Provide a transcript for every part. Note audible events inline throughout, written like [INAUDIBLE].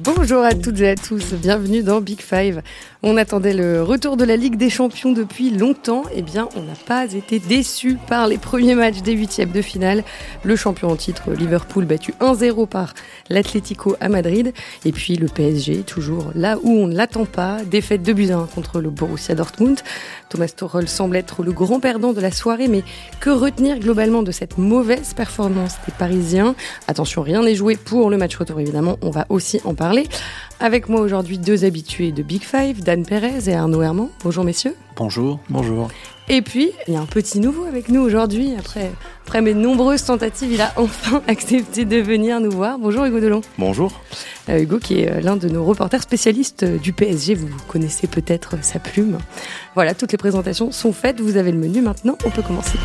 Bonjour à toutes et à tous, bienvenue dans Big Five. On attendait le retour de la Ligue des Champions depuis longtemps, eh bien on n'a pas été déçus par les premiers matchs des huitièmes de finale. Le champion en titre Liverpool battu 1-0 par l'Atlético à Madrid, et puis le PSG toujours là où on ne l'attend pas, défaite de buts 1 contre le Borussia Dortmund. Thomas Tuchel semble être le grand perdant de la soirée, mais que retenir globalement de cette mauvaise performance des Parisiens? Attention, rien n'est joué pour le match retour évidemment, on va aussi en parler avec moi aujourd'hui deux habitués de Big Five, Dan Perez et Arnaud Herman. Bonjour messieurs. Bonjour. Bonjour. Et puis, il y a un petit nouveau avec nous aujourd'hui. Après, après mes nombreuses tentatives, il a enfin [LAUGHS] accepté de venir nous voir. Bonjour Hugo Delon. Bonjour. Euh, Hugo qui est euh, l'un de nos reporters spécialistes euh, du PSG. Vous connaissez peut-être sa plume. Voilà, toutes les présentations sont faites. Vous avez le menu maintenant. On peut commencer.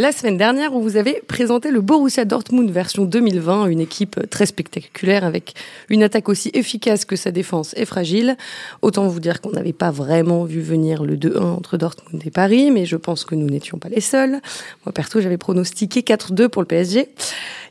La semaine dernière, où vous avez présenté le Borussia Dortmund version 2020, une équipe très spectaculaire avec une attaque aussi efficace que sa défense est fragile. Autant vous dire qu'on n'avait pas vraiment vu venir le 2-1 entre Dortmund et Paris, mais je pense que nous n'étions pas les seuls. Moi, perso, j'avais pronostiqué 4-2 pour le PSG.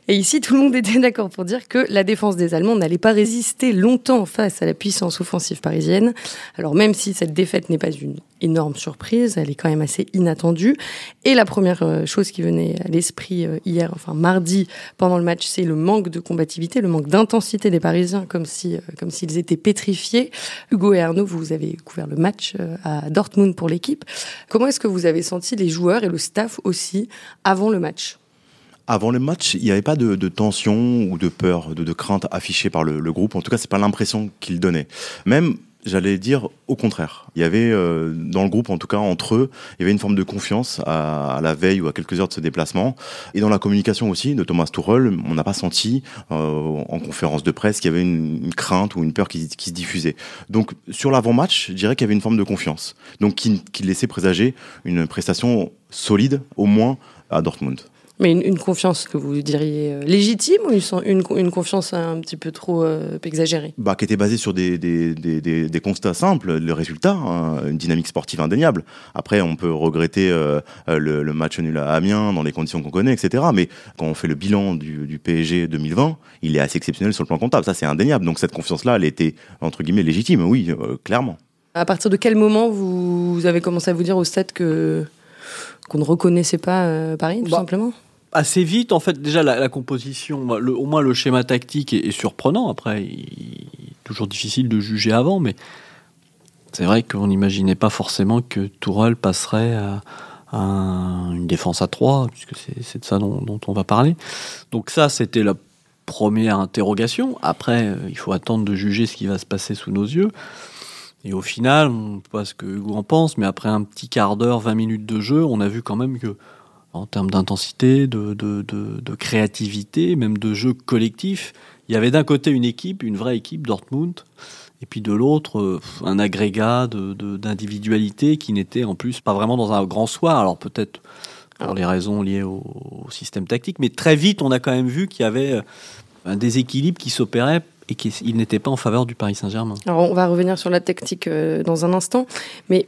Et ici, tout le monde était [LAUGHS] d'accord pour dire que la défense des Allemands n'allait pas résister longtemps face à la puissance offensive parisienne. Alors même si cette défaite n'est pas une énorme surprise, elle est quand même assez inattendue. Et la première euh, chose qui venait à l'esprit euh, hier, enfin mardi, pendant le match, c'est le manque de combativité, le manque d'intensité des Parisiens, comme si, euh, comme s'ils étaient pétrifiés. Hugo et Arnaud, vous avez couvert le match à Dortmund pour l'équipe. Comment est-ce que vous avez senti les joueurs et le staff aussi avant le match? Avant le match, il n'y avait pas de, tension ou de peur, de, crainte affichée par le, groupe. En tout cas, c'est pas l'impression qu'il donnait. Même, j'allais dire au contraire. Il y avait euh, dans le groupe, en tout cas entre eux, il y avait une forme de confiance à, la veille ou à quelques heures de ce déplacement. Et dans la communication aussi de Thomas Tuchel, on n'a pas senti euh, en conférence de presse qu'il y avait une, crainte ou une peur qui, se diffusait. Donc sur l'avant-match, je dirais qu'il y avait une forme de confiance, donc qui laissait présager une prestation solide, au moins à Dortmund. Mais une, confiance que vous diriez euh, légitime ou une, une, confiance un petit peu trop euh, exagérée? Bah, Qui était basée sur des, des, des, des constats simples, le résultat, hein, une dynamique sportive indéniable. Après, on peut regretter euh, le, match nul à Amiens dans les conditions qu'on connaît, etc. Mais quand on fait le bilan du, du, PSG 2020, il est assez exceptionnel sur le plan comptable. Ça, c'est indéniable. Donc cette confiance-là, elle était, entre guillemets, légitime, oui, clairement. À partir de quel moment vous, avez commencé à vous dire au stade que qu'on ne reconnaissait pas Paris, tout bah, simplement? Assez vite, en fait, déjà la, composition, au moins le schéma tactique est, surprenant. Après, il toujours difficile de juger avant, mais c'est vrai qu'on n'imaginait pas forcément que Tourelle passerait à, une défense à 3, puisque c'est de ça dont, on va parler. Donc ça, c'était la première interrogation. Après, euh, il faut attendre de juger ce qui va se passer sous nos yeux. Et au final, on ne sait pas ce que Hugo en pense, mais après un petit quart d'heure, 20 minutes de jeu, on a vu quand même que en termes d'intensité, de, de, de, créativité, même de jeu collectif. Il y avait d'un côté une équipe, une vraie équipe, Dortmund, et puis de l'autre, euh, un agrégat d'individualité qui n'était en plus pas vraiment dans un grand soir. Alors peut-être pour les raisons liées au, système tactique, mais très vite, on a quand même vu qu'il y avait euh, un déséquilibre qui s'opérait et qu'il n'était pas en faveur du Paris Saint-Germain. Alors on va revenir sur la tactique euh, dans un instant, mais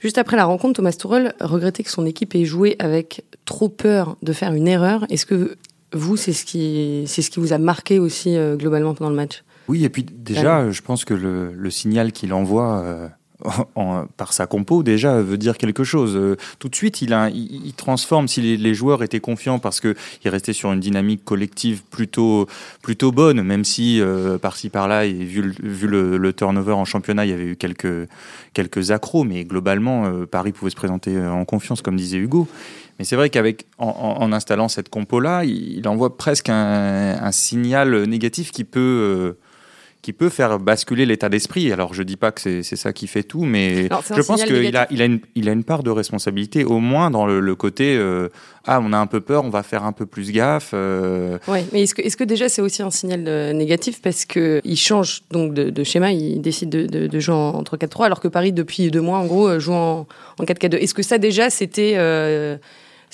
juste après la rencontre, Thomas Tuchel regrettait que son équipe ait joué avec trop peur de faire une erreur. Est-ce que vous, c'est ce qui, c'est ce qui vous a marqué aussi euh, globalement pendant le match? Oui, et puis déjà, je pense que le, le signal qu'il envoie par sa compo déjà veut dire quelque chose. Euh, tout de suite, il, transforme. Si les, joueurs étaient confiants parce qu'ils restaient sur une dynamique collective plutôt, plutôt bonne, même si euh, par-ci par-là, vu, le, vu le, turnover en championnat, il y avait eu quelques, quelques accros, mais globalement, euh, Paris pouvait se présenter en confiance, comme disait Hugo. Mais c'est vrai qu'avec en, installant cette compo-là, il, envoie presque un, signal négatif qui peut qui peut faire basculer l'état d'esprit. Alors, je dis pas que c'est ça qui fait tout, mais je pense qu'il a, il a, une, il a une part de responsabilité, au moins dans le, côté euh, ah, on a un peu peur, on va faire un peu plus gaffe. Euh. Oui, mais est-ce que, est que déjà c'est aussi un signal euh, négatif parce qu'il change donc de, schéma, il décide de, de, jouer en, 3-4-3, alors que Paris, depuis deux mois, en gros, joue en, en 4-4-2. Est-ce que ça déjà c'était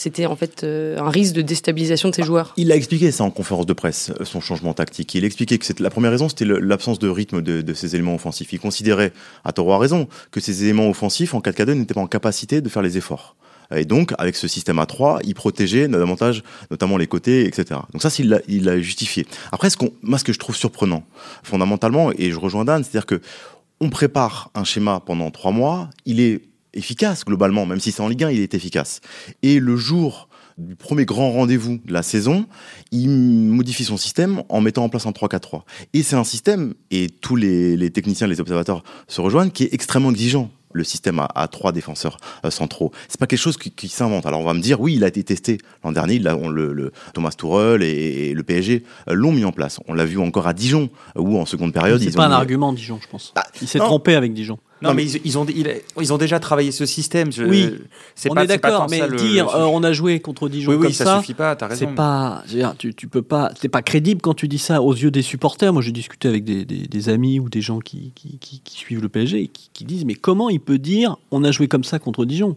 c'était en fait euh, un risque de déstabilisation de ses joueurs. Il a expliqué ça en conférence de presse, euh, son changement tactique. Il a expliqué que la première raison, c'était l'absence de rythme de, de, ces éléments offensifs. Il considérait, à tort ou à raison, que ces éléments offensifs en 4K2 n'étaient pas en capacité de faire les efforts. Et donc, avec ce système à 3, il protégeait davantage, notamment les côtés, etc. Donc ça, il l'a, il justifié. Après, ce qu'on, moi, ce que je trouve surprenant, fondamentalement, et je rejoins Dan, c'est-à-dire que on prépare un schéma pendant trois mois, il est efficace globalement, même si c'est en Ligue 1, il est efficace. Et le jour du premier grand rendez-vous de la saison, il modifie son système en mettant en place un 3-4-3. Et c'est un système, et tous les, les techniciens, les observateurs se rejoignent, qui est extrêmement exigeant le système à, trois défenseurs euh, centraux. C'est pas quelque chose qui, s'invente. Alors on va me dire, oui, il a été testé l'an dernier. Il on, le, Thomas Tuchel et, le PSG euh, l'ont mis en place. On l'a vu encore à Dijon, où en seconde période, c'est pas un argument Dijon, je pense. Ah, il s'est trompé avec Dijon. Non, mais ils, ont, ils, ont déjà travaillé ce système. oui, c'est on est d'accord, mais dire euh, on a joué contre Dijon comme ça, ça suffit pas. T'as raison. C'est pas, tu, tu peux pas, t'es pas crédible quand tu dis ça aux yeux des supporters. Moi, j'ai discuté avec des, des, amis ou des gens qui, qui, qui, suivent le PSG et qui, qui disent mais comment il peut dire on a joué comme ça contre Dijon?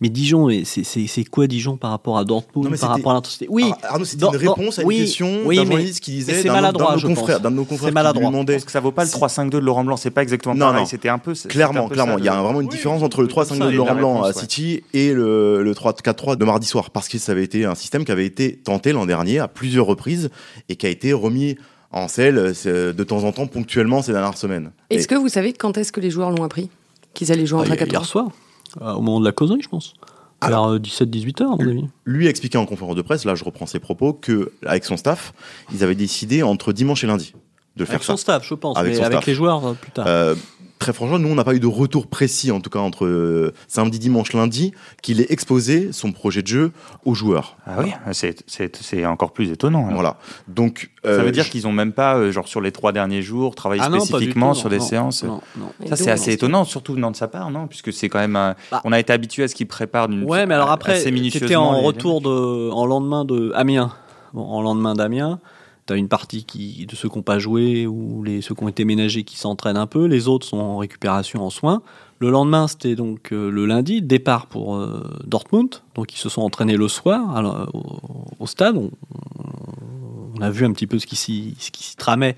Mais Dijon, c'est quoi Dijon par rapport à Dortmund, par rapport à l'intensité Oui, Arnaud, c'était une réponse à une question d'un journaliste qui disait d'un de nos confrères, d'un de nos confrères maladroit. demandait. Parce que ça vaut pas le 3-5-2 de Laurent Blanc, c'est pas exactement non, pareil. C'était un peu. Clairement, clairement, il y a vraiment une différence entre le 3-5-2 de Laurent Blanc à City et le, le 3-4-3 de mardi soir, parce que ça avait été un système qui avait été tenté l'an dernier à plusieurs reprises et qui a été remis en selle euh, de temps en temps ponctuellement ces dernières semaines. Est-ce que vous savez quand est-ce que les joueurs l'ont appris? Qu'ils allaient jouer en 3 4 Hier soir, euh, au moment de la causerie, je pense. Alors, 17-18 heures, à mon avis. Lui a expliqué en conférence de presse, là je reprends ses propos, qu'avec son staff, ils avaient décidé entre dimanche et lundi de faire ça. Avec son staff, je pense, avec mais avec les joueurs euh, plus tard. Euh, très franchement, nous, on n'a pas eu de retour précis, en tout cas entre euh, samedi, dimanche, lundi, qu'il ait exposé son projet de jeu aux joueurs. Ah oui, c'est encore plus étonnant. Voilà. Donc, ça veut dire qu'ils n'ont même pas, genre sur les trois derniers jours, travaillé ah spécifiquement sur des séances. Ça, c'est assez étonnant, surtout venant de sa part, non? Puisque c'est quand même. Bah. on a été habitué à ce qu'il prépare d'une. Ouais, mais alors après, c'était en retour de, en lendemain de Amiens. Bon, en lendemain d'Amiens. Tu as une partie qui, de ceux qui n'ont pas joué ou les, ceux qui ont été ménagés qui s'entraînent un peu, les autres sont en récupération, en soins. Le lendemain, c'était donc euh, le lundi, départ pour euh, Dortmund. Donc ils se sont entraînés le soir au, stade. On, on, a vu un petit peu ce qui s'y tramait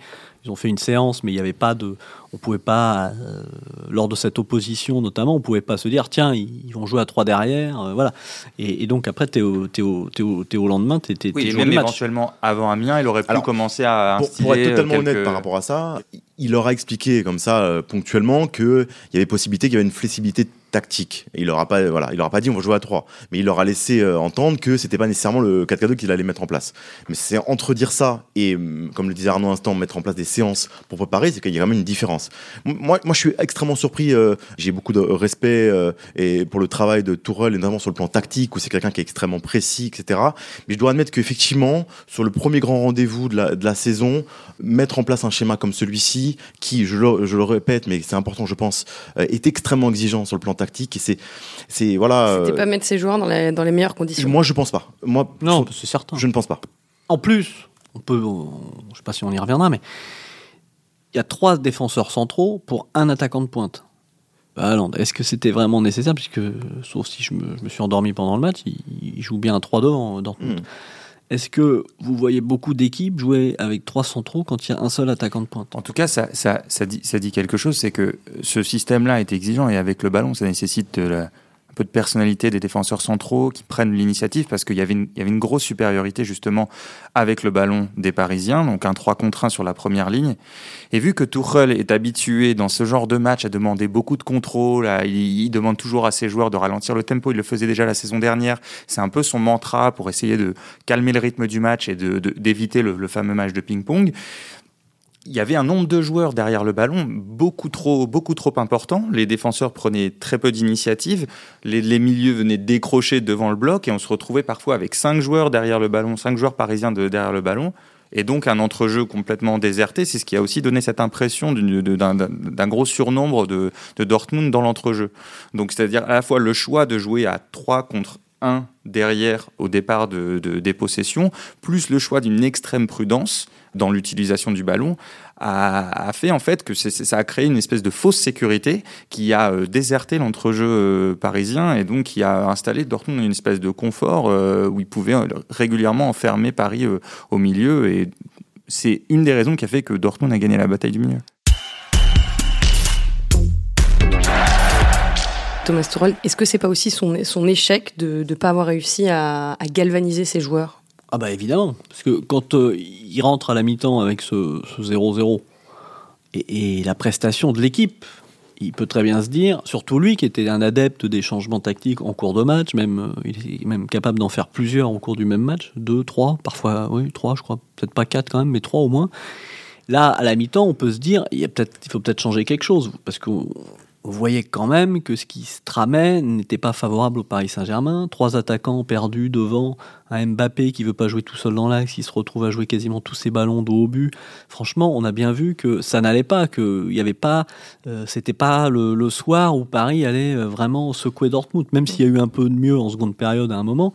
ils ont fait une séance, mais il n'y avait pas de. On pouvait pas, euh, lors de cette opposition notamment, on pouvait pas se dire tiens, ils, vont jouer à trois derrière, euh, voilà. Et, donc après, tu es, au lendemain, tu es, oui, même éventuellement avant Amiens, il aurait pu commencer à. Pour, pour, être totalement honnête par rapport à ça, il leur a expliqué comme ça euh, ponctuellement qu'il y avait possibilité qu'il y avait une flexibilité tactique. Il leur a pas, voilà, il leur a pas dit on va jouer à 3, mais il leur a laissé euh, entendre que c'était pas nécessairement le 4-4-2 qu'il allait mettre en place. Mais c'est entre dire ça et, hum, comme le disait Arnaud un instant, mettre en place des séances pour préparer, c'est qu'il y a quand même une différence. Moi, moi, je suis extrêmement surpris. Euh, j'ai beaucoup de respect euh, et pour le travail de Tourelle, et notamment sur le plan tactique, où c'est quelqu'un qui est extrêmement précis, etc. Mais je dois admettre qu'effectivement, sur le premier grand rendez-vous de la, de la saison, mettre en place un schéma comme celui-ci, qui, je le, je le répète, mais c'est important, je pense, est extrêmement exigeant sur le plan tactique et c'est c'est voilà. C'était pas mettre ses joueurs dans les, dans les meilleures conditions. Moi, je pense pas. Moi, non, c'est certain. Je ne pense pas. En plus, on peut, je sais pas si on y reviendra, mais il y a trois défenseurs centraux pour un attaquant de pointe. Bah, est-ce que c'était vraiment nécessaire? Puisque, sauf si je me, je me, suis endormi pendant le match, il, joue bien à 3 devant Dortmund. Hmm. Est-ce que vous voyez beaucoup d'équipes jouer avec trois centraux quand il y a un seul attaquant de pointe En tout cas, ça, dit, ça dit quelque chose, c'est que ce système-là est exigeant et avec le ballon, ça nécessite de la, peu de personnalité des défenseurs centraux qui prennent l'initiative parce qu'il y, avait une, grosse supériorité justement avec le ballon des Parisiens, donc un 3 contre 1 sur la première ligne. Et vu que Tuchel est habitué dans ce genre de match à demander beaucoup de contrôle, il, demande toujours à ses joueurs de ralentir le tempo, il le faisait déjà la saison dernière, c'est un peu son mantra pour essayer de calmer le rythme du match et d'éviter le fameux match de ping-pong il y avait un nombre de joueurs derrière le ballon beaucoup trop, beaucoup trop important. Les défenseurs prenaient très peu d'initiatives. Les, milieux venaient décrocher devant le bloc et on se retrouvait parfois avec cinq joueurs derrière le ballon, cinq joueurs parisiens derrière le ballon. Et donc un entrejeu complètement déserté, c'est ce qui a aussi donné cette impression d'un gros surnombre de, de Dortmund dans l'entrejeu. Donc c'est-à-dire à la fois le choix de jouer à 3 contre 1 derrière au départ de, des possessions, plus le choix d'une extrême prudence dans l'utilisation du ballon, a, fait en fait que ça a créé une espèce de fausse sécurité qui a euh, déserté l'entrejeu euh, parisien et donc qui a installé Dortmund une espèce de confort euh, où il pouvait régulièrement enfermer Paris au milieu et c'est une des raisons qui a fait que Dortmund a gagné la bataille du milieu. Thomas. Est-ce que c'est pas aussi son, son échec de ne pas avoir réussi à, galvaniser ses joueurs? Ah bah évidemment, parce que quand euh, il rentre à la mi-temps avec ce 0-0 et, la prestation de l'équipe, il peut très bien se dire, surtout lui qui était un adepte des changements tactiques en cours de match, même euh, il est même capable d'en faire plusieurs au cours du même match, deux, trois, parfois oui trois, je crois, peut-être pas quatre quand même, mais trois au moins. Là, à la mi-temps, on peut se dire, il, il faut peut-être changer quelque chose, parce que vous voyez quand même que ce qui se tramait n'était pas favorable au Paris Saint-Germain. Trois attaquants perdus devant un Mbappé qui veut pas jouer tout seul dans l'axe, qui se retrouve à jouer quasiment tous ses ballons de haut but. Franchement, on a bien vu que ça n'allait pas, que il y avait pas, euh, c'était pas le, soir où Paris allait euh, vraiment secouer Dortmund, même s'il y a eu un peu de mieux en seconde période à un moment.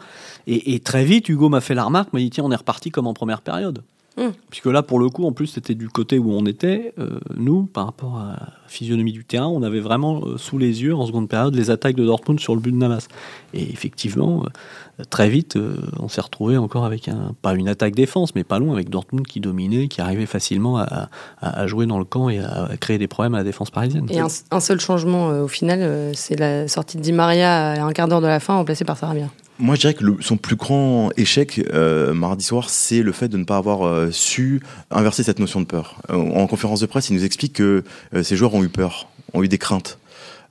Et, et très vite, Hugo m'a fait la remarque, m'a dit tiens, on est reparti comme en première période. Mmh. Puisque là, pour le coup, en plus, c'était du côté où on était, euh, nous, par rapport à la physionomie du terrain, on avait vraiment euh, sous les yeux, en seconde période, les attaques de Dortmund sur le but de Navas. Et effectivement, euh, très vite, on s'est retrouvé encore avec, un, pas une attaque défense, mais pas loin, avec Dortmund qui dominait, qui arrivait facilement à, jouer dans le camp et à, créer des problèmes à la défense parisienne. Et un, seul changement, au final, c'est la sortie de Di Maria à un quart d'heure de la fin, remplacé par Sarabia. Moi, je dirais que son plus grand échec euh, mardi soir, c'est le fait de ne pas avoir euh, su inverser cette notion de peur. Euh, en conférence de presse, il nous explique que ces joueurs ont eu peur, ont eu des craintes.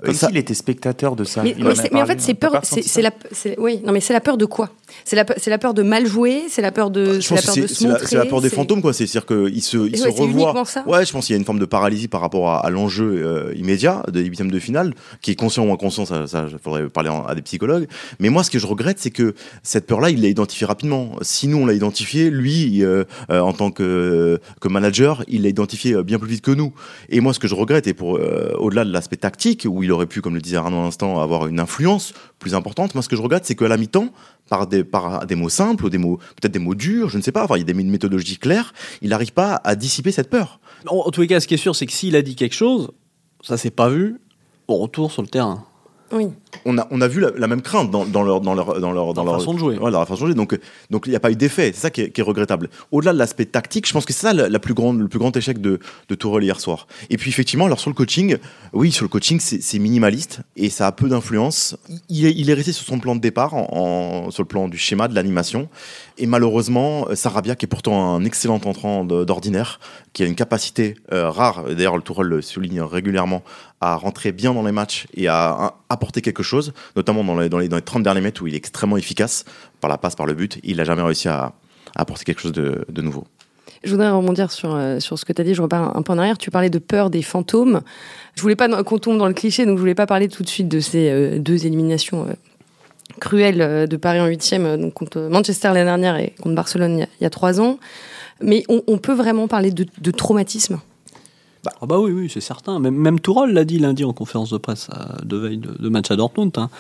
Comme s'il était spectateur de ça. Mais, en fait, c'est peur. C'est la. Oui, non, mais c'est la peur de quoi? C'est la, la peur de mal jouer. C'est la peur de. C'est la peur de se montrer. C'est la peur des fantômes, quoi. C'est-à-dire qu'ils se, ils se revoient. Ça ouais, je pense qu'il y a une forme de paralysie par rapport à, l'enjeu euh, immédiat des huitièmes de finale, qui est conscient ou inconscient. Ça, ça faudrait parler à des psychologues. Mais moi, ce que je regrette, c'est que cette peur-là, il l'a identifiée rapidement. Si nous on l'a identifié, lui, euh, euh, en tant que, que manager, il l'a identifié bien plus vite que nous. Et moi, ce que je regrette, et pour au-delà de l'aspect tactique, où il aurait pu, comme le disait Arnaud à l'instant, avoir une influence plus importante. Moi, ce que je regrette, c'est qu'à la mi-temps, par des, par des mots simples, ou des mots, peut-être des mots durs, je ne sais pas, enfin, il y a des méthodologies claires, il n'arrive pas à dissiper cette peur. En, en tous les cas, ce qui est sûr, c'est que s'il a dit quelque chose, ça s'est pas vu au retour sur le terrain. Oui. On a, on a vu la, même crainte dans, dans, leur, dans, leur, dans, leur, dans, leur façon de jouer. Façon de jouer. Donc, donc il n'y a pas eu d'effet. C'est ça qui est, regrettable. Au-delà de l'aspect tactique, je pense que c'est ça la, plus grande, le plus grand échec de, de Tourelle hier soir. Et puis effectivement, alors sur le coaching, oui, sur le coaching, c'est minimaliste et ça a peu d'influence. Il est, il est resté sur son plan de départ, en, sur le plan du schéma, de l'animation. Et malheureusement, Sarabia, qui est pourtant un excellent entrant d'ordinaire, qui a une capacité euh, rare, d'ailleurs le Tourelle le souligne régulièrement, à rentrer bien dans les matchs et à, apporter quelque chose, notamment dans les, dans, les, dans les 30 derniers mètres où il est extrêmement efficace par la passe, par le but. Il n'a jamais réussi à, apporter quelque chose de, nouveau. Je voudrais rebondir sur, euh, sur ce que tu as dit, je repars un peu en arrière. Tu parlais de peur des fantômes. Je voulais pas qu'on tombe dans le cliché, donc je voulais pas parler tout de suite de ces euh, deux éliminations cruelles de Paris en huitième, contre Manchester l'année dernière et contre Barcelone il y a, trois ans. Mais on, peut vraiment parler de traumatisme bah, ah bah oui, oui, c'est certain. Même, même Tourol l'a dit lundi en conférence de presse de veille de, match à Dortmund. Hein.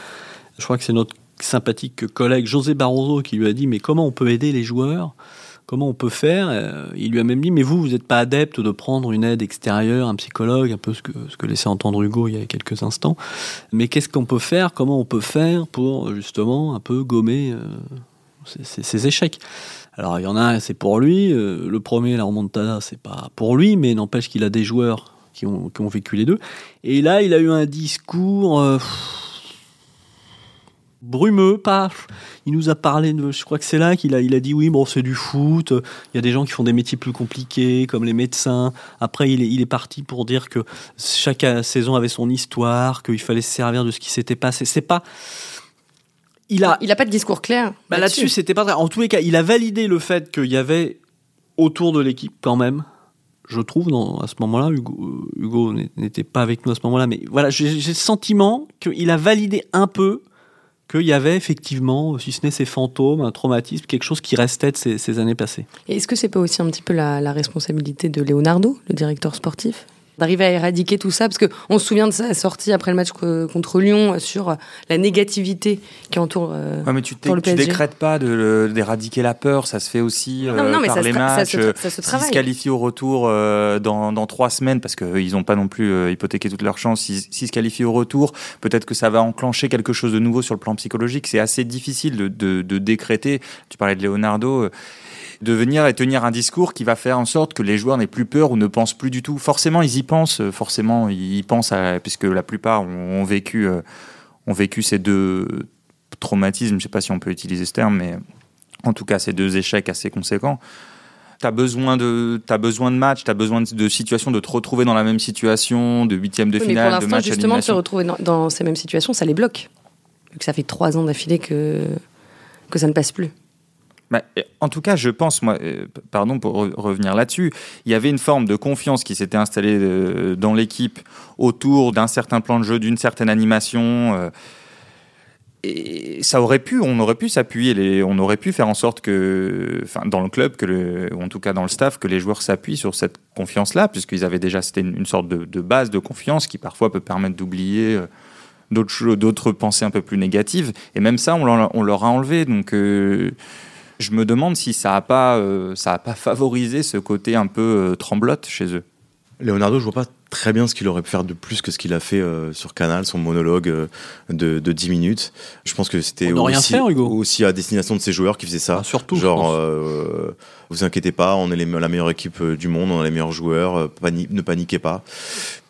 Je crois que c'est notre sympathique collègue José Barroso qui lui a dit mais comment on peut aider les joueurs? Comment on peut faire? Euh, Il lui a même dit mais vous, vous n'êtes pas adepte de prendre une aide extérieure, un psychologue, un peu ce que, ce que laissait entendre Hugo il y a quelques instants. Mais qu'est-ce qu'on peut faire? Comment on peut faire pour justement un peu gommer euh, ces échecs alors il y en a c'est pour lui. Euh, le premier, la remontada, c'est pas pour lui, mais n'empêche qu'il a des joueurs qui ont, vécu les deux. Et là, il a eu un discours euh, brumeux. Il nous a parlé je crois que c'est là qu'il a, il a dit oui, bon, c'est du foot. Il y a des gens qui font des métiers plus compliqués, comme les médecins. Après, il est, il est parti pour dire que chaque saison avait son histoire, qu'il fallait se servir de ce qui s'était passé. C'est pas il a, il a pas de discours clair. Bah là-dessus, c'était pas très. En tous les cas, il a validé le fait qu'il y avait autour de l'équipe quand même. Je trouve, à ce moment-là, Hugo, Hugo n'était pas avec nous à ce moment-là, mais voilà, j'ai le sentiment qu'il a validé un peu qu'il y avait effectivement, si ce n'est ces fantômes, un traumatisme, quelque chose qui restait de ces, années passées. est-ce que c'est pas aussi un petit peu la, la responsabilité de Leonardo, le directeur sportif? D'arriver à éradiquer tout ça Parce qu'on se souvient de sa sortie après le match contre Lyon sur la négativité qui entoure euh, ouais, mais tu, le tu décrètes pas d'éradiquer la peur, ça se fait aussi euh, par les matchs. Ça se, S'ils se qualifient au retour euh, dans, dans, trois semaines, parce qu'ils n'ont pas non plus hypothéqué toutes leurs chances, s'ils se qualifient au retour, peut-être que ça va enclencher quelque chose de nouveau sur le plan psychologique. C'est assez difficile de, de, de décréter. Tu parlais de Leonardo de venir et tenir un discours qui va faire en sorte que les joueurs n'aient plus peur ou ne pensent plus du tout. Forcément, ils y pensent, forcément, ils y pensent, à, puisque la plupart ont, vécu, euh, ont vécu ces deux traumatismes, je ne sais pas si on peut utiliser ce terme, mais en tout cas ces deux échecs assez conséquents. Tu as besoin de, as besoin de matchs, tu as besoin de, situations, de te retrouver dans la même situation, de huitième de finale, de match justement, de se retrouver dans, ces mêmes situations, ça les bloque. Vu que ça fait trois ans d'affilée que, que ça ne passe plus. Bah, en tout cas, je pense, moi, euh, pardon pour revenir là-dessus, il y avait une forme de confiance qui s'était installée euh, dans l'équipe autour d'un certain plan de jeu, d'une certaine animation. Euh, et ça aurait pu, on aurait pu s'appuyer, on aurait pu faire en sorte que, enfin, dans le club, que ou en tout cas dans le staff, que les joueurs s'appuient sur cette confiance-là, puisqu'ils avaient déjà, c'était une, sorte de, base de confiance qui parfois peut permettre d'oublier d'autres, pensées un peu plus négatives. Et même ça, on leur a enlevé. Donc, je me demande si ça n'a pas, euh, ça a pas favorisé ce côté un peu euh, tremblote chez eux. Leonardo, je vois pas très bien ce qu'il aurait pu faire de plus que ce qu'il a fait euh, sur Canal, son monologue de, de 10 minutes. Je pense que c'était aussi, aussi, à destination de ses joueurs qui faisaient ça. Ah, surtout. Genre, vous inquiétez pas, on est la meilleure équipe du monde, on a les meilleurs joueurs, ne paniquez pas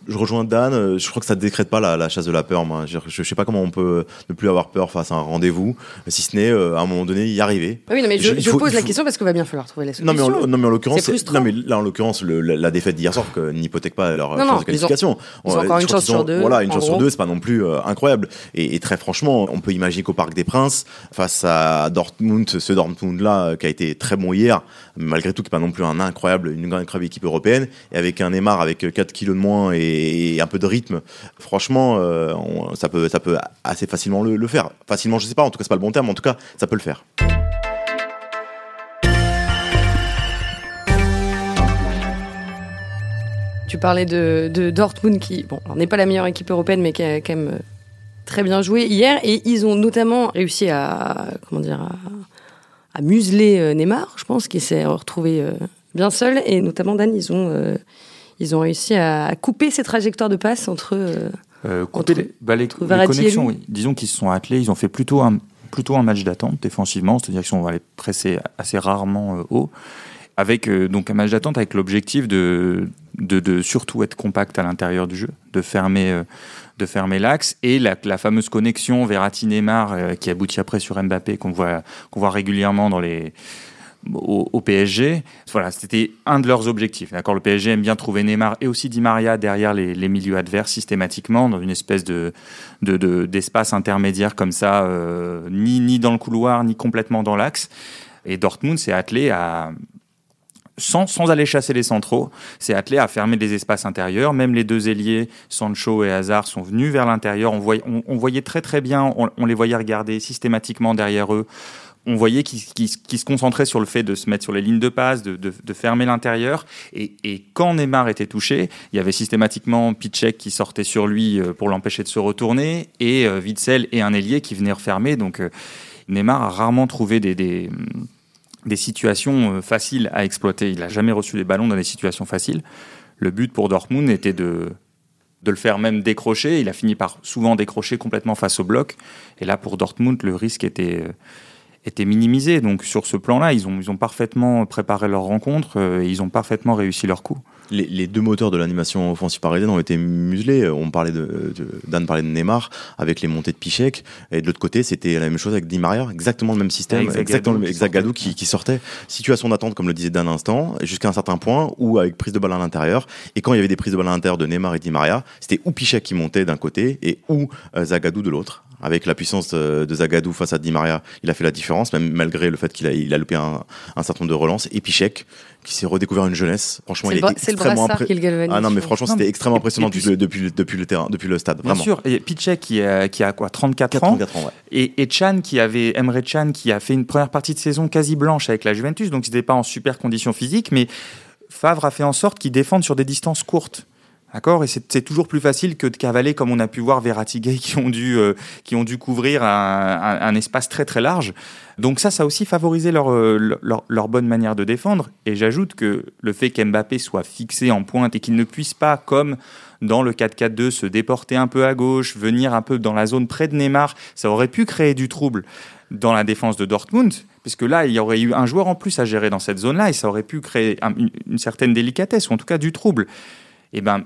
je rejoins Dan. Euh, je crois que ça ne décrète pas la, chasse de la peur. Moi, je, ne sais pas comment on peut ne plus avoir peur face à un rendez-vous, si ce n'est euh, à un moment donné y arriver. Ah oui, mais je, pose la question parce qu'il va bien falloir trouver la solution. Non, mais en, non, mais en l'occurrence, non, mais là, en l'occurrence, la, défaite d'hier soir n'hypothèque pas leur chance de qualification. Ils ont, encore une chance sur deux. Voilà, une chance sur deux, c'est pas non plus euh, incroyable. Et, très franchement, on peut imaginer qu'au Parc des Princes, face à Dortmund, ce Dortmund-là qui a été très bon hier, malgré tout, qui n'est pas non plus un incroyable, une incroyable équipe européenne, et avec un Neymar avec 4 kilos de moins et, un peu de rythme, franchement, euh, ça, peut, ça peut assez facilement le, faire. Facilement, je sais pas, en tout cas, c'est pas le bon terme, en tout cas, ça peut le faire. Tu parlais de, Dortmund qui, bon, n'est pas la meilleure équipe européenne, mais qui a quand même euh, très bien joué hier, et ils ont notamment réussi à, comment dire, à, museler euh, Neymar, je pense, qui s'est retrouvé bien seul, et notamment Dan, ils ont ils ont réussi à couper ces trajectoires de passe entre. Euh, euh les, bah, connexions, oui. Disons qu'ils se sont attelés, ils ont fait plutôt un, plutôt un match d'attente défensivement, c'est-à-dire qu'ils sont allés presser assez rarement euh, haut, avec euh, donc un match d'attente avec l'objectif de, de, de, surtout être compact à l'intérieur du jeu, de fermer, de fermer l'axe et la, la, fameuse connexion Verratti-Neymar qui aboutit après sur Mbappé qu'on voit, qu'on voit régulièrement dans les au, PSG. Voilà, c'était un de leurs objectifs. D'accord, le PSG aime bien trouver Neymar et aussi Di Maria derrière les, milieux adverses systématiquement dans une espèce de, d'espace intermédiaire comme ça, euh, ni ni dans le couloir ni complètement dans l'axe. Et Dortmund s'est attelé à sans, sans, aller chasser les centraux, s'est attelé à fermer des espaces intérieurs. Même les deux ailiers, Sancho et Hazard, sont venus vers l'intérieur. On voyait, on, voyait très très bien, on, on, les voyait regarder systématiquement derrière eux on voyait qu'il se concentrait sur le fait de se mettre sur les lignes de passe, de, fermer l'intérieur. Et, quand Neymar était touché, il y avait systématiquement Pichek qui sortait sur lui euh, pour l'empêcher de se retourner, et euh, Witzel et un ailier qui venaient refermer. Donc euh, Neymar a rarement trouvé des, situations faciles à exploiter. Il n'a jamais reçu des ballons dans des situations faciles. Le but pour Dortmund était de le faire même décrocher. Il a fini par souvent décrocher complètement face au bloc. Et là, pour Dortmund, le risque était était minimisé. Donc sur ce plan-là, ils ont, ils ont parfaitement préparé leur rencontre euh, et ils ont parfaitement réussi leur coup. Les, deux moteurs de l'animation offensive parisienne ont été muselés. On parlait de, Dan parlait de Neymar avec les montées de Pichek et de l'autre côté c'était la même chose avec Di Maria, exactement le même système, exactement le exact Gadou qui, qui, sortait. Situation d'attente comme le disait Dan instant jusqu'à un certain point ou avec prise de balle à l'intérieur. Et quand il y avait des prises de balle à l'intérieur de Neymar et Di Maria, c'était ou Pichek qui montait d'un côté et ou euh, Zagadou de l'autre avec la puissance de Zagadou face à Di Maria, il a fait la différence, même malgré le fait qu'il a, il a loupé un, un certain nombre de relances. Et Pichek, qui s'est redécouvert une jeunesse. Franchement, il est extrêmement impressionnant. Ah non, mais franchement, c'était extrêmement impressionnant depuis, depuis, depuis, le terrain, depuis le stade. Bien sûr. Et Pichek qui a, qui a quoi 34, ans. et, et, Chan qui avait Emre Chan qui a fait une première partie de saison quasi blanche avec la Juventus, donc il n'était pas en super condition physique, mais Favre a fait en sorte qu'il défende sur des distances courtes. D'accord? Et c'est toujours plus facile que de cavaler, comme on a pu voir Verratti qui ont dû, euh, qui ont dû couvrir un, un, espace très très large. Donc ça, ça a aussi favorisé leur, euh, leur, leur bonne manière de défendre. Et j'ajoute que le fait qu'Mbappé soit fixé en pointe et qu'il ne puisse pas, comme dans le 4-4-2, se déporter un peu à gauche, venir un peu dans la zone près de Neymar, ça aurait pu créer du trouble dans la défense de Dortmund, puisque là, il y aurait eu un joueur en plus à gérer dans cette zone-là, et ça aurait pu créer une, une certaine délicatesse, ou en tout cas du trouble. Et ben,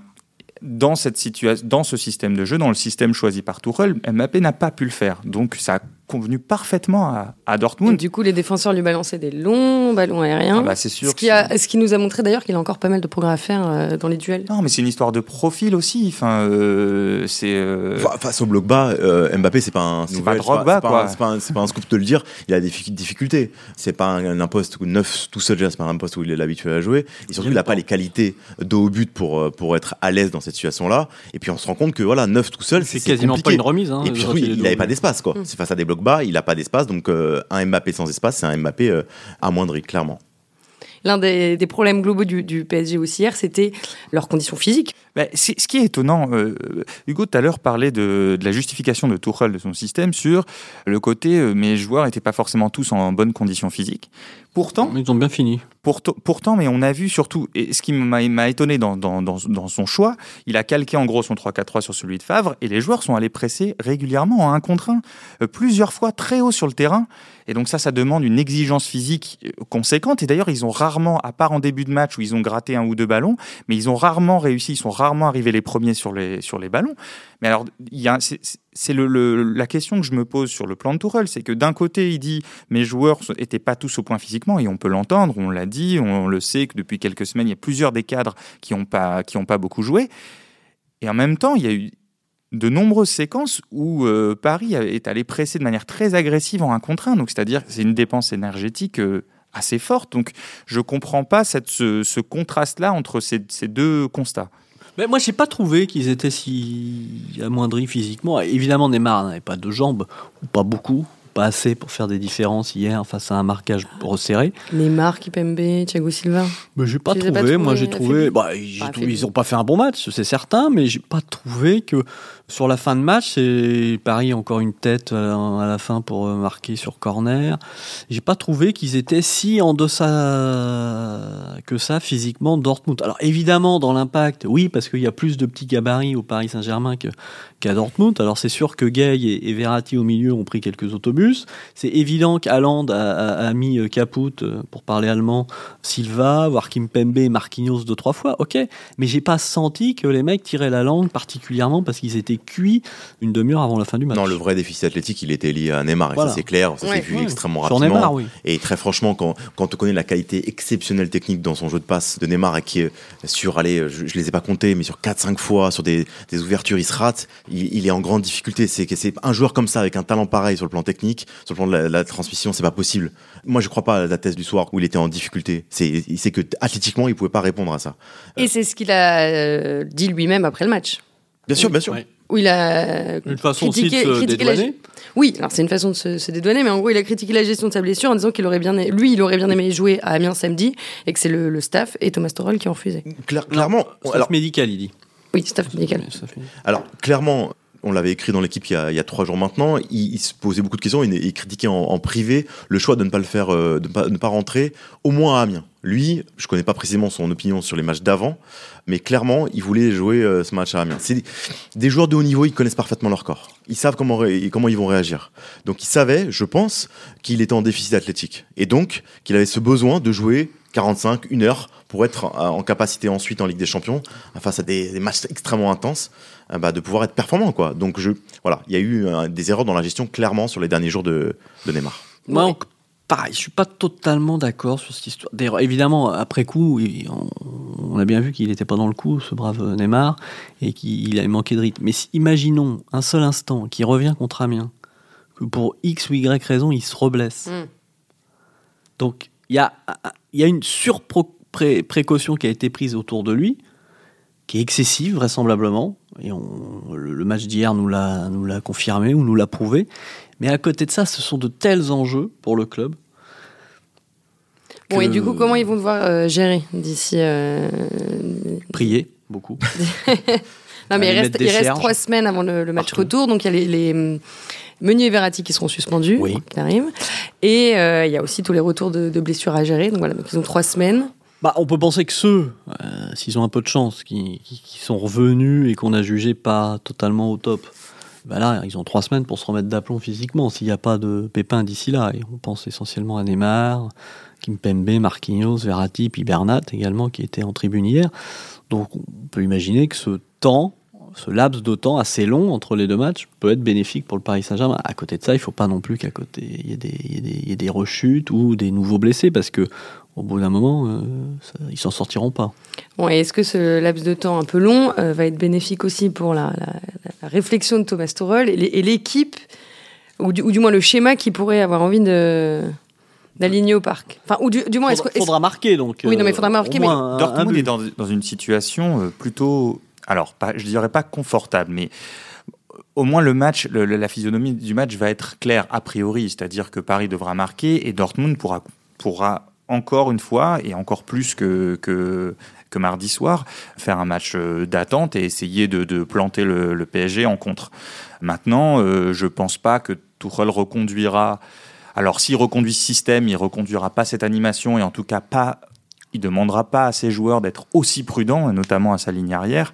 dans cette situation, dans ce système de jeu, dans le système choisi par Tuchel, Mbappé n'a pas pu le faire. Donc ça convenu parfaitement à, à Et Dortmund. du coup, les défenseurs lui balançaient des longs ballons aériens. Ah bah, c'est sûr ce, qui a, ce qui nous a montré d'ailleurs qu'il a encore pas mal de progrès à faire euh, dans les duels. Non, mais c'est une histoire de profil aussi. Enfin, euh, c'est. euh, Fa- Face au bloc bas, euh, Mbappé, c'est pas un. C'est pas Drogba, c'est pas, quoi. un- C'est pas, un- c'est pas un scoop de le dire. Il a des diffi- difficultés. C'est pas un, un poste où neuf tout seul, c'est pas un poste où il est habitué à jouer. Et surtout, il a pas. pas les qualités de haut but pour, pour être à l'aise dans cette situation-là. Et puis, on se rend compte que voilà, neuf tout seul, C'est c'est quasiment pas une remise. Hein, Et puis, surtout, il dos. n'avait pas d'espace, quoi. Mm. C'est face à des blocs bas, il a pas d'espace. Donc, euh, un Mbappé sans espace, c'est un Mbappé euh, amoindri, clairement. L'un des, des problèmes globaux du, du PSG aussi hier, c'était leurs conditions physiques. bah, c'est- ce qui est étonnant, euh, Hugo tout à l'heure parlait de, de la justification de Tuchel de son système sur le côté euh, mes joueurs n'étaient pas forcément tous en bonne condition physique. Pourtant, Ils ont bien fini. Pourtant, pourtant, mais on a vu surtout, et ce qui m'a étonné dans, dans, dans, dans son choix, il a calqué en gros son 3-4-3 sur celui de Favre, et les joueurs sont allés presser régulièrement en un contre un, euh, plusieurs fois très haut sur le terrain. Et donc ça, ça demande une exigence physique euh, conséquente. Et d'ailleurs, ils ont rarement, à part en début de match où ils ont gratté un ou deux ballons, mais ils ont rarement réussi, ils sont rarement arrivés les premiers sur les, sur les ballons. Mais alors, il y a, c'est la question que je me pose sur le plan de Tourelle, c'est que d'un côté, il dit mes joueurs n'étaient pas tous au point physiquement, et on peut l'entendre, on l'a dit, on le sait que depuis quelques semaines, il y a plusieurs des cadres qui n'ont pas, pas beaucoup joué. Et en même temps, il y a eu de nombreuses séquences où euh, Paris est allé presser de manière très agressive en un contre un. Donc, c'est-à-dire c'est une dépense énergétique euh, assez forte. Donc, je comprends pas ce, contraste-là entre ces deux constats. Mais moi, j'ai pas trouvé qu'ils étaient si amoindris physiquement. Évidemment, Neymar n'avait pas de jambes, ou pas beaucoup, pas assez pour faire des différences hier face à un marquage resserré. Neymar, Kipembe, Thiago Silva. Mais j'ai pas trouvé. moi, j'ai trouvé. affaiblis Bah, Pas trouvé- ils ont pas fait un bon match, c'est certain, mais j'ai pas trouvé que sur la fin de match, c'est Paris encore une tête à la, à la fin pour euh, marquer sur corner. J'ai pas trouvé qu'ils étaient si en deçà que ça physiquement Dortmund. Alors évidemment, dans l'impact, oui, parce qu'il y a plus de petits gabarits au Paris Saint-Germain qu'à Dortmund. Alors c'est sûr que Gay et, et Verratti au milieu ont pris quelques autobus. C'est évident qu'Haaland a, a- mis euh, Caput, euh, pour parler allemand, Silva, Kimpembe et Marquinhos deux, trois fois, ok. Mais j'ai pas senti que les mecs tiraient la langue particulièrement parce qu'ils étaient cuits une demi-heure avant la fin du match. Non, le vrai déficit athlétique, il était lié à Neymar. Et ça, c'est clair. Ça s'est Ouais. vu Ouais. extrêmement Sur rapidement. Neymar, oui. Et très franchement, quand, quand on connaît la qualité exceptionnelle technique dans son jeu de passe de Neymar, et qui est sur, allez, je, je les ai pas comptés, mais sur 4-5 fois, sur des, des ouvertures, il se rate, il, il est en grande difficulté. C'est que c'est un joueur comme ça, avec un talent pareil sur le plan technique, sur le plan de la, la transmission, c'est pas possible. Moi, je crois pas à la thèse du soir où il était en difficulté. C'est, il sait que athlétiquement, il pouvait pas répondre à ça. Et c'est ce qu'il a euh, dit lui-même après le match. Bien sûr, bien sûr. Ouais. Où il a Une façon aussi de critiqué, se critiqué la- dédouaner. Oui, alors c'est une façon de se, se dédouaner, mais en gros, il a critiqué la gestion de sa blessure en disant qu'il aurait bien, lui, il aurait bien aimé jouer à Amiens samedi et que c'est le, le staff et Thomas Torel qui ont refusé. Claire- clairement, Staff alors, médical, il dit. Oui, staff médical. Alors, clairement, on l'avait écrit dans l'équipe il, y a- trois jours maintenant, il, il se posait beaucoup de questions, il, il critiquait en, en privé le choix de ne pas le faire, euh, de ne pas, ne rentrer, au moins à Amiens. Lui, je connais pas précisément son opinion sur les matchs d'avant, mais clairement, il voulait jouer euh, ce match à Amiens. Des, joueurs de haut niveau, ils connaissent parfaitement leur corps. Ils savent comment ils vont réagir. Donc, il savait, je pense, qu'il était en déficit athlétique. Et donc, qu'il avait ce besoin de jouer 45, une heure, pour être en en capacité ensuite en Ligue des Champions, face à des, des matchs extrêmement intenses, euh, bah, de pouvoir être performant. Quoi. Donc, je, voilà, il y a eu euh, des erreurs dans la gestion, clairement, sur les derniers jours de, de Neymar. Moi, Ouais. pareil, je suis pas totalement d'accord sur cette histoire. D'ailleurs, évidemment, après coup, on, on a bien vu qu'il n'était pas dans le coup, ce brave Neymar, et qu'il avait manqué de rythme. Mais si- imaginons un seul instant qu'il revient contre Amiens, que pour X ou Y raison, il se reblesse. Mm. Donc, il y a, il y a une surprécaution qui a été prise autour de lui, qui est excessive, vraisemblablement. Et on- le, match d'hier nous l'a nous l'a confirmé ou nous l'a prouvé. Mais à côté de ça, ce sont de tels enjeux pour le club. Bon, et du coup, comment ils vont devoir euh, gérer d'ici. euh, Prier beaucoup. [LAUGHS] Non, mais il reste, il trois semaines avant le, le match partout. retour, donc il y a les, les Meunier et Verratti qui seront suspendus, Oui. qui arrivent. Et euh, il y a aussi tous les retours de, de blessures à gérer. Donc voilà, donc ils ont trois semaines. Bah, on peut penser que ceux, euh, s'ils ont un peu de chance, qui, qui- qui sont revenus et qu'on a jugé pas totalement au top, bah là, ils ont trois semaines pour se remettre d'aplomb physiquement, s'il n'y a pas de pépin d'ici là. Et on pense essentiellement à Neymar, Kimpembe, Marquinhos, Verratti, puis Bernat également, qui était en tribune hier. Donc on peut imaginer que ce temps, ce laps de temps assez long entre les deux matchs peut être bénéfique pour le Paris Saint-Germain. À côté de ça, il ne faut pas non plus qu'à côté il y, ait des, il, y des, il y, ait des rechutes ou des nouveaux blessés, parce que au bout d'un moment, euh, ça, ils s'en sortiront pas. Bon, Est-ce que ce laps de temps un peu long euh, va être bénéfique aussi pour la, la, la réflexion de Thomas Tuchel et l'équipe, ou, ou, du moins le schéma qui pourrait avoir envie de d'aligner au parc? Enfin, ou du, du moins, faudra, est-ce que faudra marquer donc. Oui, non, mais il faudra marquer. Mais Dortmund un est dans, dans, une situation euh, plutôt, alors, pas, je dirais pas confortable, mais au moins le match, la physionomie du match va être claire a priori, c'est-à-dire que Paris devra marquer et Dortmund pourra encore une fois et encore plus que, mardi soir, faire un match d'attente et essayer de, de planter le, PSG en contre. Maintenant, euh, je pense pas que Tuchel reconduira. Alors, s'il reconduit ce système, il reconduira pas cette animation et en tout cas pas. Il demandera pas à ses joueurs d'être aussi prudents, notamment à sa ligne arrière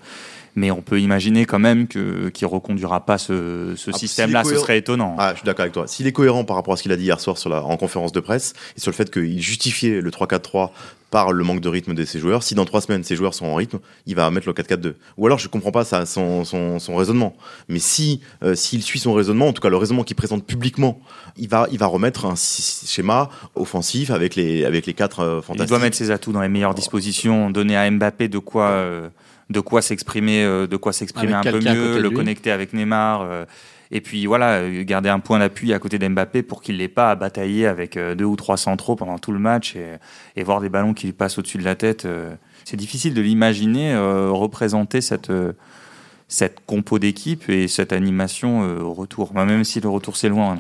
mais on peut imaginer quand même qu'il reconduira pas ce, ce ah, système-là, ce serait étonnant. Ah, je suis d'accord avec toi. S'il est cohérent par rapport à ce qu'il a dit hier soir sur la, en conférence de presse et sur le fait qu'il justifiait le 3-4-3 par le manque de rythme de ses joueurs, si dans trois semaines ses joueurs sont en rythme, il va mettre le 4-4-2. Ou alors je comprends pas ça, son, son, son raisonnement. Mais si euh, s'il suit son raisonnement, en tout cas le raisonnement qu'il présente publiquement, il va il va remettre un schéma offensif avec les avec les quatre euh, fantastiques. Il doit mettre ses atouts dans les meilleures dispositions, donner à Mbappé de quoi. Euh de quoi s'exprimer, euh, de quoi s'exprimer un peu mieux, le connecter avec Neymar. Euh, et puis voilà, euh, garder un point d'appui à côté d'Mbappé pour qu'il n'ait pas à batailler avec deux ou trois centraux pendant tout le match et, et voir des ballons qui lui passent au-dessus de la tête. C'est difficile de l'imaginer représenter cette, cette compo d'équipe et cette animation au retour. Même si le retour c'est loin.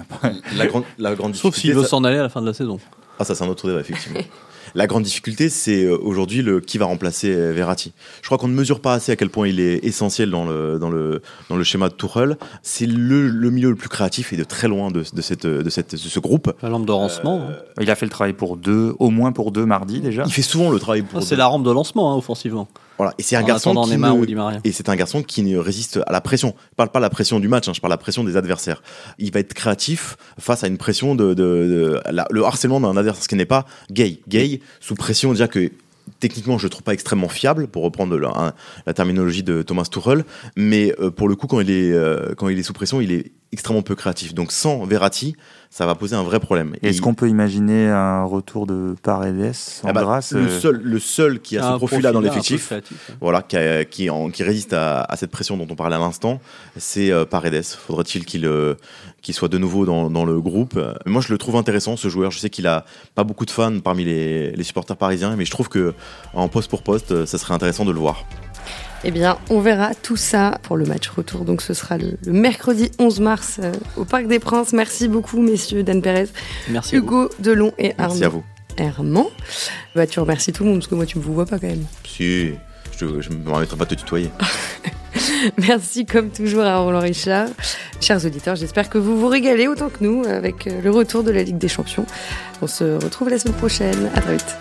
La, grande, la grande Sauf s'il veut s'en aller à la fin de la saison. Ah ça c'est un autre débat effectivement. [LAUGHS] La grande difficulté, c'est euh, aujourd'hui le qui va remplacer euh, Verratti. Je crois qu'on ne mesure pas assez à quel point il est essentiel dans le dans le dans le schéma de Tuchel. C'est le, le milieu le plus créatif et de très loin de, de cette de cette de ce groupe. La lampe de lancement. Euh, il a fait le travail pour deux, au moins pour deux mardi déjà. Il fait souvent le travail pour. Ah, c'est la rampe de lancement hein, offensivement. Voilà. Et c'est un garçon qui ne... et c'est un garçon qui ne résiste à la pression. Je parle pas de la pression du match, hein, je parle de la pression des adversaires. Il va être créatif face à une pression de, de, de la, le harcèlement d'un adversaire, ce qui n'est pas gay. Gay sous pression, déjà que techniquement, je le trouve pas extrêmement fiable, pour reprendre la, la terminologie de Thomas Tuchel. Mais euh, pour le coup, quand il est euh, quand il est sous pression, il est extrêmement peu créatif. Donc sans Verratti, ça va poser un vrai problème. Est-ce qu'on peut imaginer un retour de Paredes en ah bah, grâce le seul, le seul qui a ce profil-là dans l'effectif, voilà, qui, a, qui, en, qui, résiste à, à, cette pression dont on parlait à l'instant, c'est euh, Paredes. Faudrait-il qu'il euh, qu'il soit de nouveau dans, dans, le groupe? Mais Moi, je le trouve intéressant, ce joueur. Je sais qu'il a pas beaucoup de fans parmi les, les supporters parisiens, mais je trouve que en poste pour poste, ça serait intéressant de le voir. Eh bien, on verra tout ça pour le match retour. Donc, ce sera le, le mercredi 11 mars euh, au Parc des Princes. Merci beaucoup, messieurs Dan Perez, Merci Hugo Delon et Arnaud. Merci à vous. Herman. Bah, tu remercies tout le monde parce que moi, tu me vois pas quand même. Si, je ne me remettrai pas de te tutoyer. [LAUGHS] Merci comme toujours à Roland Richard. Chers auditeurs, j'espère que vous vous régalez autant que nous avec le retour de la Ligue des Champions. On se retrouve la semaine prochaine. À très vite.